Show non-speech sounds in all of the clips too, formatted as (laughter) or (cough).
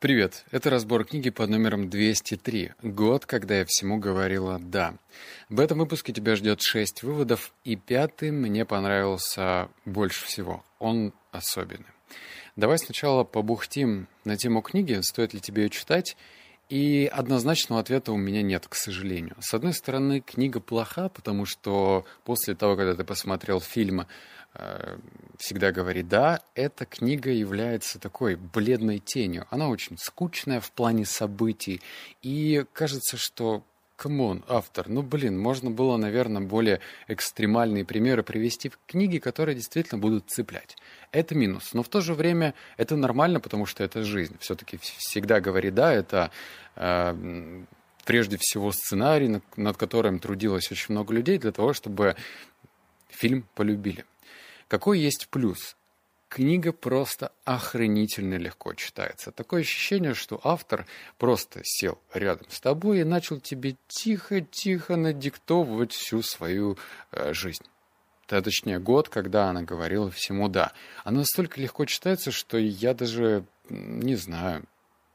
Привет, это разбор книги под номером 203. Год, когда я всему говорила «да». В этом выпуске тебя ждет шесть выводов, и пятый мне понравился больше всего. Он особенный. Давай сначала побухтим на тему книги, стоит ли тебе ее читать, и однозначного ответа у меня нет, к сожалению. С одной стороны, книга плоха, потому что после того, когда ты посмотрел фильм Э, Всегда говори "Да", эта книга является такой бледной тенью. Она очень скучная в плане событий. И кажется, что come on, автор, ну блин, можно было, наверное, более экстремальные примеры привести в книги, которые действительно будут цеплять. Это минус. Но в то же время это нормально, потому что это жизнь. Все-таки Всегда говори "Да", это э, прежде всего сценарий, над которым трудилось очень много людей для того, чтобы фильм полюбили. Какой есть плюс? Книга просто охренительно легко читается. Такое ощущение, что автор просто сел рядом с тобой и начал тебе тихо-тихо надиктовывать всю свою э, жизнь. Точнее, год, когда она говорила всему «да». Она настолько легко читается, что я даже не знаю,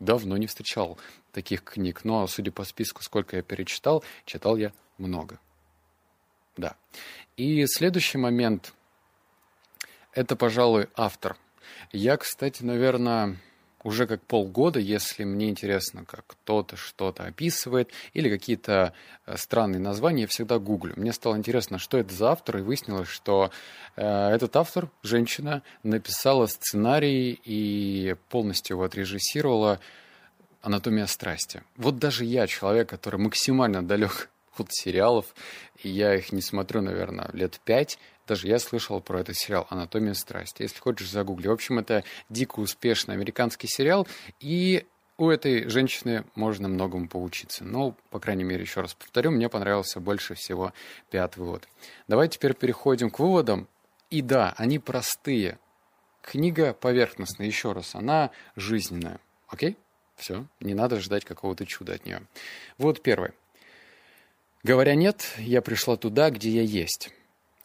давно не встречал таких книг. Но, судя по списку, сколько я перечитал, читал я много. Да. И следующий момент – это, пожалуй, автор. Я, кстати, наверное, уже как полгода, если мне интересно, как кто-то что-то описывает или какие-то э, странные названия, я всегда гуглю. Мне стало интересно, что это за автор, и выяснилось, что э, этот автор, женщина, написала сценарий и полностью его отрежиссировала «Анатомия страсти». Вот даже я, человек, который максимально далек (laughs) от сериалов, и я их не смотрю, наверное, лет пять, даже я слышал про этот сериал «Анатомия страсти». Если хочешь, загугли. В общем, это дико успешный американский сериал, и у этой женщины можно многому поучиться. Ну, по крайней мере, еще раз повторю, мне понравился больше всего пятый вывод. Давай теперь переходим к выводам. И да, они простые. Книга поверхностная, еще раз, она жизненная. Окей? Все, не надо ждать какого-то чуда от нее. Вот первый. Говоря «нет», я пришла туда, где я есть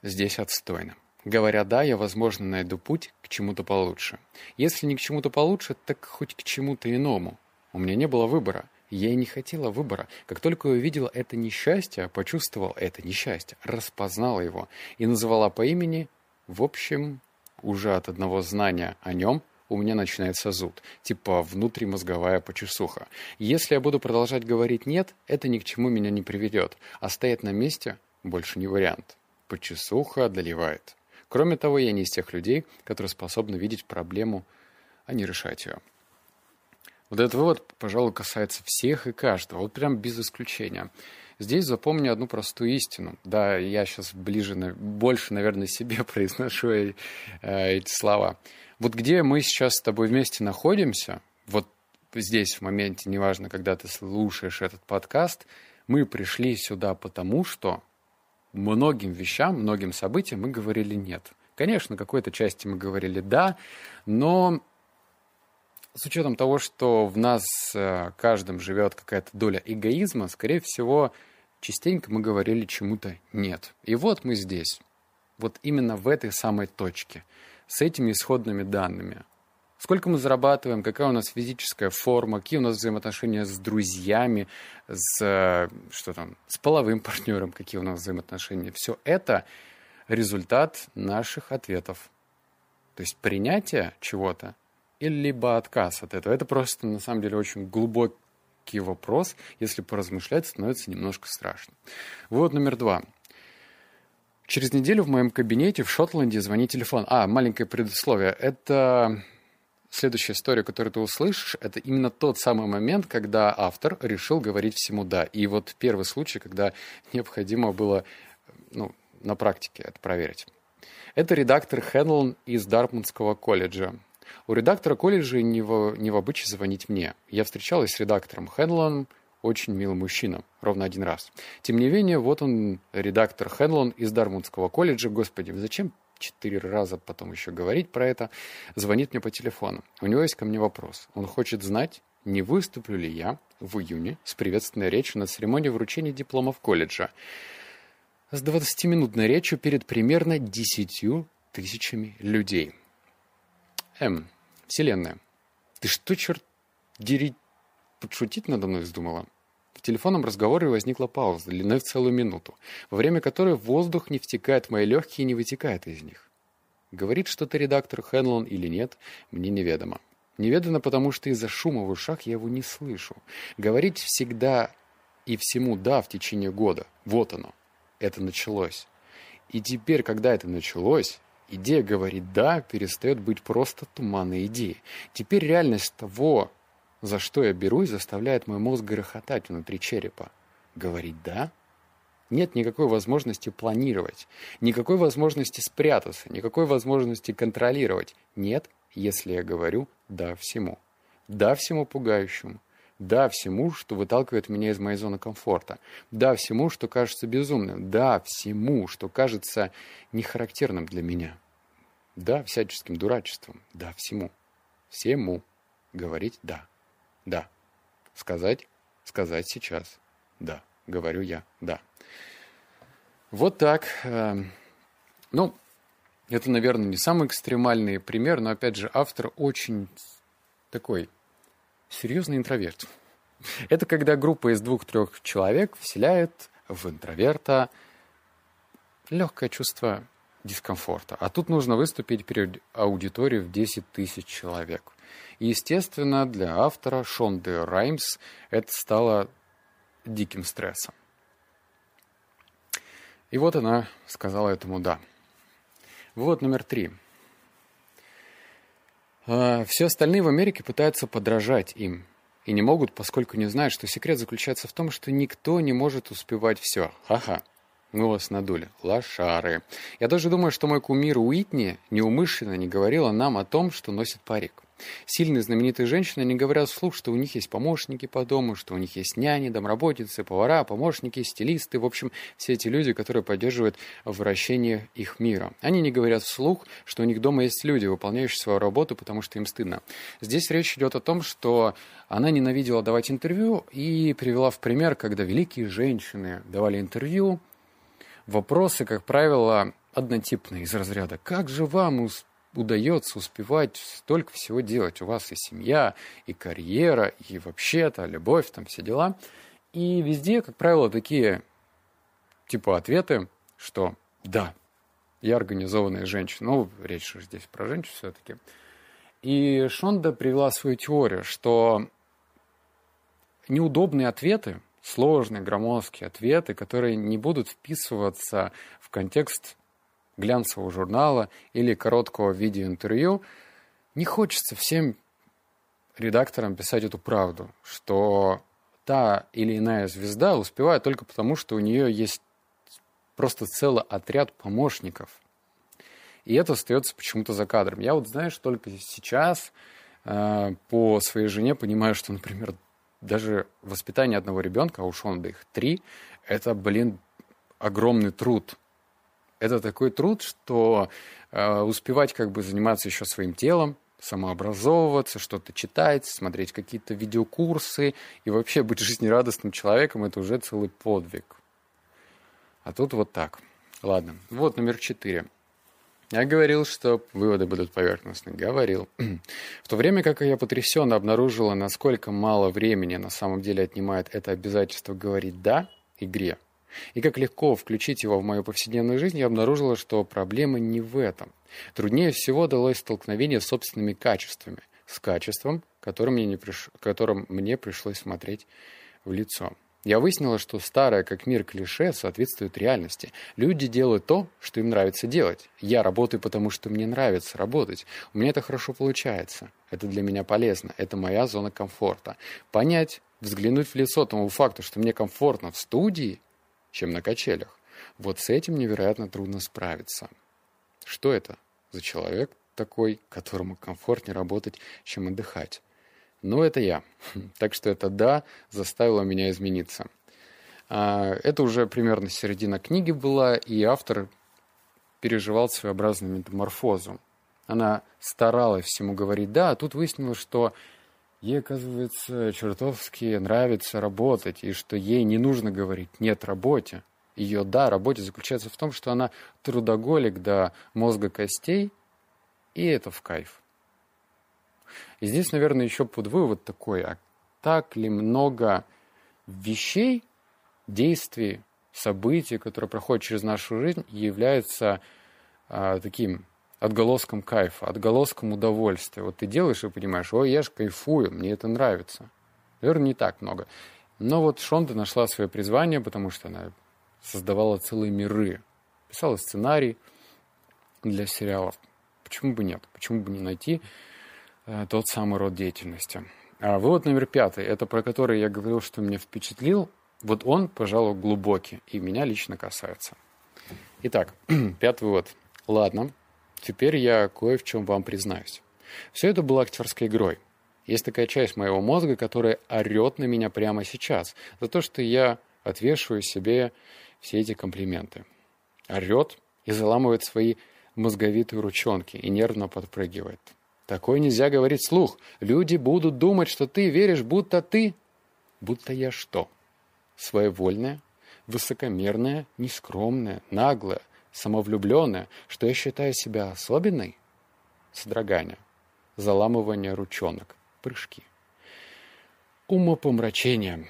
здесь отстойно. Говоря «да», я, возможно, найду путь к чему-то получше. Если не к чему-то получше, так хоть к чему-то иному. У меня не было выбора. Я и не хотела выбора. Как только я увидела это несчастье, почувствовал это несчастье, распознала его и назвала по имени, в общем, уже от одного знания о нем у меня начинается зуд, типа внутримозговая почесуха. Если я буду продолжать говорить «нет», это ни к чему меня не приведет, а стоять на месте больше не вариант почесуха одолевает. Кроме того, я не из тех людей, которые способны видеть проблему, а не решать ее. Вот этот вывод, пожалуй, касается всех и каждого, вот прям без исключения. Здесь запомни одну простую истину. Да, я сейчас ближе, больше, наверное, себе (laughs) произношу э, эти слова. Вот где мы сейчас с тобой вместе находимся, вот здесь в моменте, неважно, когда ты слушаешь этот подкаст, мы пришли сюда потому, что многим вещам, многим событиям мы говорили нет. Конечно, какой-то части мы говорили да, но с учетом того, что в нас э, каждом живет какая-то доля эгоизма, скорее всего, частенько мы говорили чему-то нет. И вот мы здесь, вот именно в этой самой точке, с этими исходными данными. Сколько мы зарабатываем, какая у нас физическая форма, какие у нас взаимоотношения с друзьями, с, что там, с половым (laughs) партнером, какие у нас взаимоотношения. Все это результат наших ответов. То есть принятие чего-то или либо отказ от этого. Это просто, на самом деле, очень глубокий вопрос. Если поразмышлять, становится немножко страшно. Вот номер два. Через неделю в моем кабинете в Шотландии звонит телефон. А, маленькое предусловие. Это следующая история, которую ты услышишь, это именно тот самый момент, когда автор решил говорить всему «да». И вот первый случай, когда необходимо было ну, на практике это проверить. Это редактор Хенлон из Дартмутского колледжа. У редактора колледжа не в, не в обычае звонить мне. Я встречалась с редактором Хенлоном, очень милый мужчина, ровно один раз. Тем не менее, вот он, редактор Хенлон из Дармутского колледжа. Господи, зачем четыре раза потом еще говорить про это, звонит мне по телефону. У него есть ко мне вопрос. Он хочет знать, не выступлю ли я в июне с приветственной речью на церемонии вручения дипломов колледжа с 20-минутной речью перед примерно 10 тысячами людей. М. Вселенная. Ты что, черт Дери... Подшутить надо мной вздумала? В телефонном разговоре возникла пауза, длиной в целую минуту, во время которой воздух не втекает в мои легкие и не вытекает из них. Говорит что-то редактор Хенлон или нет, мне неведомо. Неведомо, потому что из-за шума в ушах я его не слышу. Говорить всегда и всему «да» в течение года. Вот оно. Это началось. И теперь, когда это началось, идея говорить «да» перестает быть просто туманной идеей. Теперь реальность того, за что я берусь, заставляет мой мозг грохотать внутри черепа. Говорить «да»? Нет никакой возможности планировать, никакой возможности спрятаться, никакой возможности контролировать. Нет, если я говорю «да» всему. «Да» всему пугающему. Да всему, что выталкивает меня из моей зоны комфорта. Да всему, что кажется безумным. Да всему, что кажется нехарактерным для меня. Да всяческим дурачеством. Да всему. Всему. Говорить «да». Да. Сказать? Сказать сейчас. Да. Говорю я. Да. Вот так. Эм, ну, это, наверное, не самый экстремальный пример, но, опять же, автор очень такой серьезный интроверт. Это когда группа из двух-трех человек вселяет в интроверта легкое чувство дискомфорта. А тут нужно выступить перед аудиторией в 10 тысяч человек. И, естественно, для автора Шонды Раймс это стало диким стрессом. И вот она сказала этому «да». Вот номер три. А, все остальные в Америке пытаются подражать им. И не могут, поскольку не знают, что секрет заключается в том, что никто не может успевать все. Ха-ха. Мы вас надули. Лошары. Я даже думаю, что мой кумир Уитни неумышленно не говорила нам о том, что носит парик. Сильные знаменитые женщины не говорят вслух, что у них есть помощники по дому, что у них есть няни, домработницы, повара, помощники, стилисты, в общем, все эти люди, которые поддерживают вращение их мира. Они не говорят вслух, что у них дома есть люди, выполняющие свою работу, потому что им стыдно. Здесь речь идет о том, что она ненавидела давать интервью и привела в пример, когда великие женщины давали интервью, вопросы, как правило, однотипные из разряда «Как же вам удается успевать столько всего делать. У вас и семья, и карьера, и вообще-то любовь, там все дела. И везде, как правило, такие типа ответы, что да, я организованная женщина. Ну, речь же здесь про женщин все-таки. И Шонда привела свою теорию, что неудобные ответы, сложные, громоздкие ответы, которые не будут вписываться в контекст глянцевого журнала или короткого видеоинтервью, не хочется всем редакторам писать эту правду, что та или иная звезда успевает только потому, что у нее есть просто целый отряд помощников. И это остается почему-то за кадром. Я вот, знаешь, только сейчас э, по своей жене понимаю, что, например, даже воспитание одного ребенка, а уж он да их три, это, блин, огромный труд это такой труд, что э, успевать как бы заниматься еще своим телом, самообразовываться, что-то читать, смотреть какие-то видеокурсы и вообще быть (laughs) жизнерадостным человеком – это уже целый подвиг. А тут вот так. Ладно, вот номер четыре. Я говорил, что выводы будут поверхностны. Говорил. (clears throat) В то время как я потрясенно обнаружила, насколько мало времени на самом деле отнимает это обязательство говорить «да» игре – и как легко включить его в мою повседневную жизнь, я обнаружила, что проблема не в этом. Труднее всего далось столкновение с собственными качествами, с качеством, которым мне, не приш... которым мне пришлось смотреть в лицо. Я выяснила, что старое как мир клише соответствует реальности. Люди делают то, что им нравится делать. Я работаю, потому что мне нравится работать. У меня это хорошо получается. Это для меня полезно. Это моя зона комфорта. Понять, взглянуть в лицо тому факту, что мне комфортно в студии – чем на качелях. Вот с этим невероятно трудно справиться. Что это за человек такой, которому комфортнее работать, чем отдыхать? Ну, это я. (laughs) Так что это «да» заставило меня измениться. А, это уже примерно середина книги была, и автор переживал своеобразную метаморфозу. Она старалась всему говорить «да», а тут выяснилось, что ей, оказывается, чертовски нравится работать, и что ей не нужно говорить «нет работе». Ее «да» работе заключается в том, что она трудоголик до мозга костей, и это в кайф. И здесь, наверное, еще под вывод такой, а так ли много вещей, действий, событий, которые проходят через нашу жизнь, являются а, таким отголоском кайфа, отголоском удовольствия. Вот ты делаешь и понимаешь, ой, я же кайфую, мне это нравится. Наверное, не так много. Но вот Шонда нашла свое призвание, потому что она создавала целые миры, писала сценарий для сериалов. Почему бы нет? Почему бы не найти э, тот самый род деятельности? А вывод номер пятый, это про который я говорил, что меня впечатлил. Вот он, пожалуй, глубокий и меня лично касается. Итак, (clears throat) пятый вывод. Ладно, теперь я кое в чем вам признаюсь. Все это было актерской игрой. Есть такая часть моего мозга, которая орет на меня прямо сейчас за то, что я отвешиваю себе все эти комплименты. Орет и заламывает свои мозговитые ручонки и нервно подпрыгивает. Такое нельзя говорить слух. Люди будут думать, что ты веришь, будто ты... Будто я что? Своевольная, высокомерная, нескромная, наглая, самовлюбленная, что я считаю себя особенной? Содрогание, заламывание ручонок, прыжки. Умопомрачение.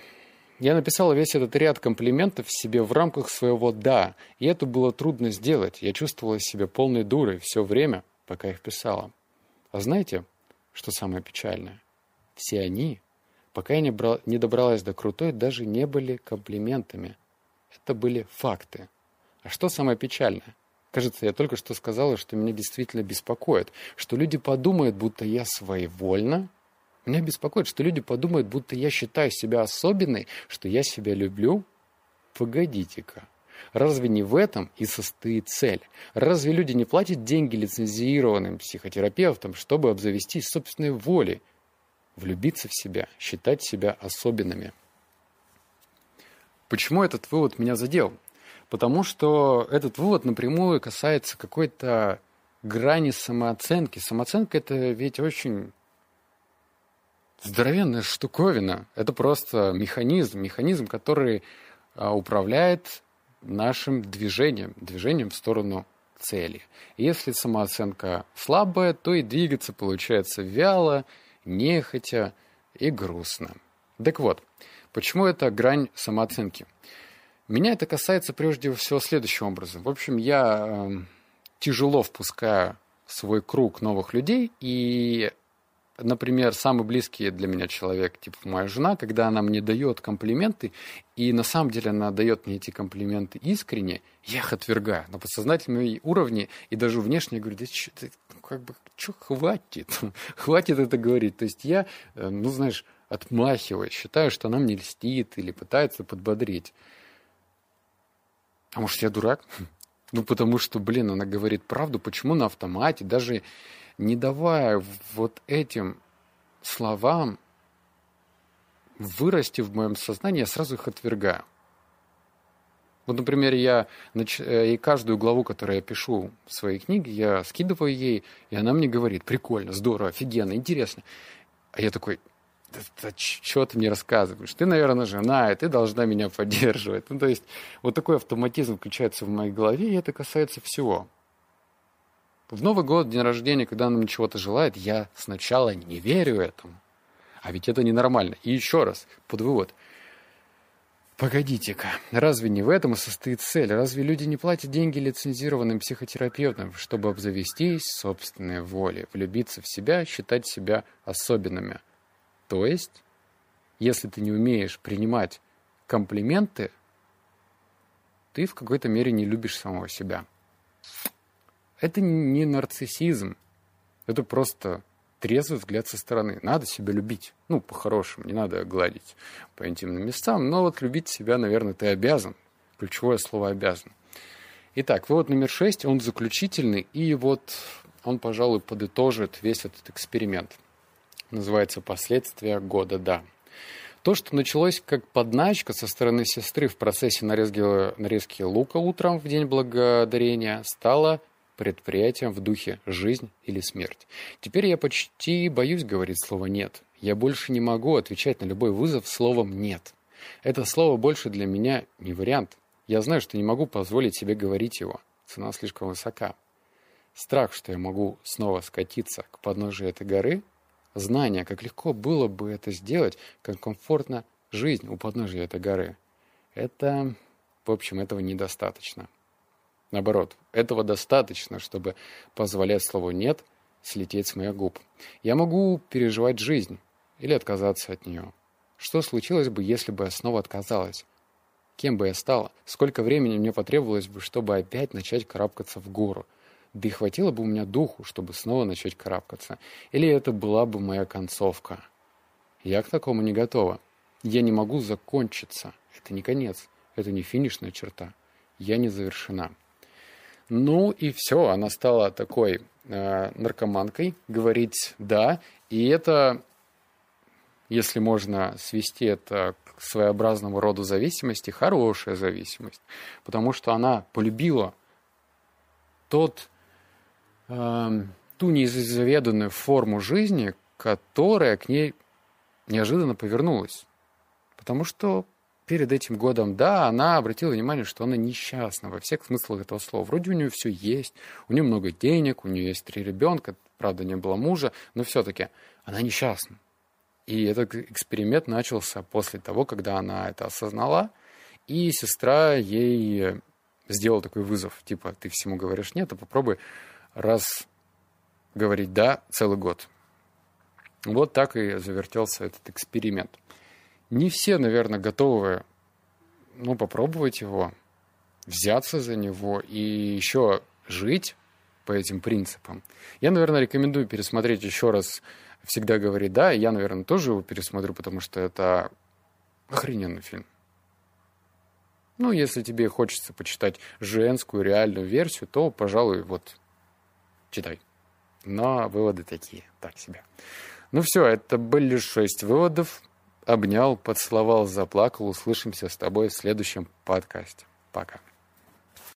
Я написала весь этот ряд комплиментов себе в рамках своего «да», и это было трудно сделать. Я чувствовала себя полной дурой все время, пока их писала. А знаете, что самое печальное? Все они, пока я не, брал, не добралась до крутой, даже не были комплиментами. Это были факты. А что самое печальное? Кажется, я только что сказала, что меня действительно беспокоит, что люди подумают, будто я своевольна. Меня беспокоит, что люди подумают, будто я считаю себя особенной, что я себя люблю. Погодите-ка. Разве не в этом и состоит цель? Разве люди не платят деньги лицензированным психотерапевтам, чтобы обзавестись собственной волей, влюбиться в себя, считать себя особенными? Почему этот вывод меня задел? Потому что этот вывод напрямую касается какой-то грани самооценки. Самооценка это ведь очень здоровенная штуковина. Это просто механизм, механизм, который а, управляет нашим движением, движением в сторону цели. Если самооценка слабая, то и двигаться получается вяло, нехотя и грустно. Так вот, почему это грань самооценки? Меня это касается прежде всего следующим образом. В общем, я э, тяжело впускаю в свой круг новых людей, и например, самый близкий для меня человек, типа моя жена, когда она мне дает комплименты, и на самом деле она дает мне эти комплименты искренне, я их отвергаю на подсознательном уровне, и даже внешне говорю, да что ты, как бы, что хватит, (laughs) хватит это говорить. То есть я, э, ну, знаешь, отмахиваюсь, считаю, что она мне льстит или пытается подбодрить. А может, я дурак? (laughs) Ну, потому что, блин, она говорит правду, почему на автомате, даже не давая вот этим словам вырасти в моем сознании, я сразу их отвергаю. Вот, например, я э, и каждую главу, которую я пишу в своей книге, я скидываю ей, и она мне говорит, прикольно, здорово, офигенно, интересно. А я такой, да, что ты мне рассказываешь? Ты, наверное, жена, и ты должна меня поддерживать. Ну, то есть вот такой автоматизм включается в моей голове, и это касается всего. В Новый год, день рождения, когда она мне чего-то желает, я сначала не верю этому. А ведь это ненормально. И еще раз, под вывод. Погодите-ка, разве не в этом и состоит цель? Разве люди не платят деньги лицензированным психотерапевтам, чтобы обзавестись собственной волей, влюбиться в себя, считать себя особенными? То есть, если ты не умеешь принимать комплименты, ты в какой-то мере не любишь самого себя. Это не нарциссизм. Это просто трезвый взгляд со стороны. Надо себя любить. Ну, по-хорошему, не надо гладить по интимным местам. Но вот любить себя, наверное, ты обязан. Ключевое слово «обязан». Итак, вывод номер шесть, он заключительный, и вот он, пожалуй, подытожит весь этот эксперимент. Называется «Последствия года да». То, что началось как подначка со стороны сестры в процессе нарезки, нарезки лука утром в День Благодарения, стало предприятием в духе «жизнь или смерть». Теперь я почти боюсь говорить слово «нет». Я больше не могу отвечать на любой вызов словом «нет». Это слово больше для меня не вариант. Я знаю, что не могу позволить себе говорить его. Цена слишком высока. Страх, что я могу снова скатиться к подножию этой горы, знание, как легко было бы это сделать, как комфортно жизнь у подножия этой горы. Это, в общем, этого недостаточно. Наоборот, этого достаточно, чтобы позволять слову «нет» слететь с моих губ. Я могу переживать жизнь или отказаться от нее. Что случилось бы, если бы я снова отказалась? Кем бы я стала? Сколько времени мне потребовалось бы, чтобы опять начать карабкаться в гору? Да и хватило бы у меня духу, чтобы снова начать карабкаться. Или это была бы моя концовка? Я к такому не готова. Я не могу закончиться. Это не конец. Это не финишная черта. Я не завершена. Ну и все, она стала такой э, наркоманкой, говорить «да». И это, если можно свести это к своеобразному роду зависимости, хорошая зависимость. Потому что она полюбила тот, э, ту неизведанную форму жизни, которая к ней неожиданно повернулась. Потому что перед этим годом, да, она обратила внимание, что она несчастна во всех смыслах этого слова. Вроде у нее все есть, у нее много денег, у нее есть три ребенка, правда, не было мужа, но все-таки она несчастна. И этот эксперимент начался после того, когда она это осознала, и сестра ей сделала такой вызов, типа, ты всему говоришь нет, а попробуй раз говорить да целый год. Вот так и завертелся этот эксперимент не все, наверное, готовы ну, попробовать его, взяться за него и еще жить по этим принципам. Я, наверное, рекомендую пересмотреть еще раз «Всегда говори да», я, наверное, тоже его пересмотрю, потому что это охрененный фильм. Ну, если тебе хочется почитать женскую реальную версию, то, пожалуй, вот, читай. Но выводы такие, так себе. Ну все, это были шесть выводов обнял, поцеловал, заплакал. Услышимся с тобой в следующем подкасте. Пока.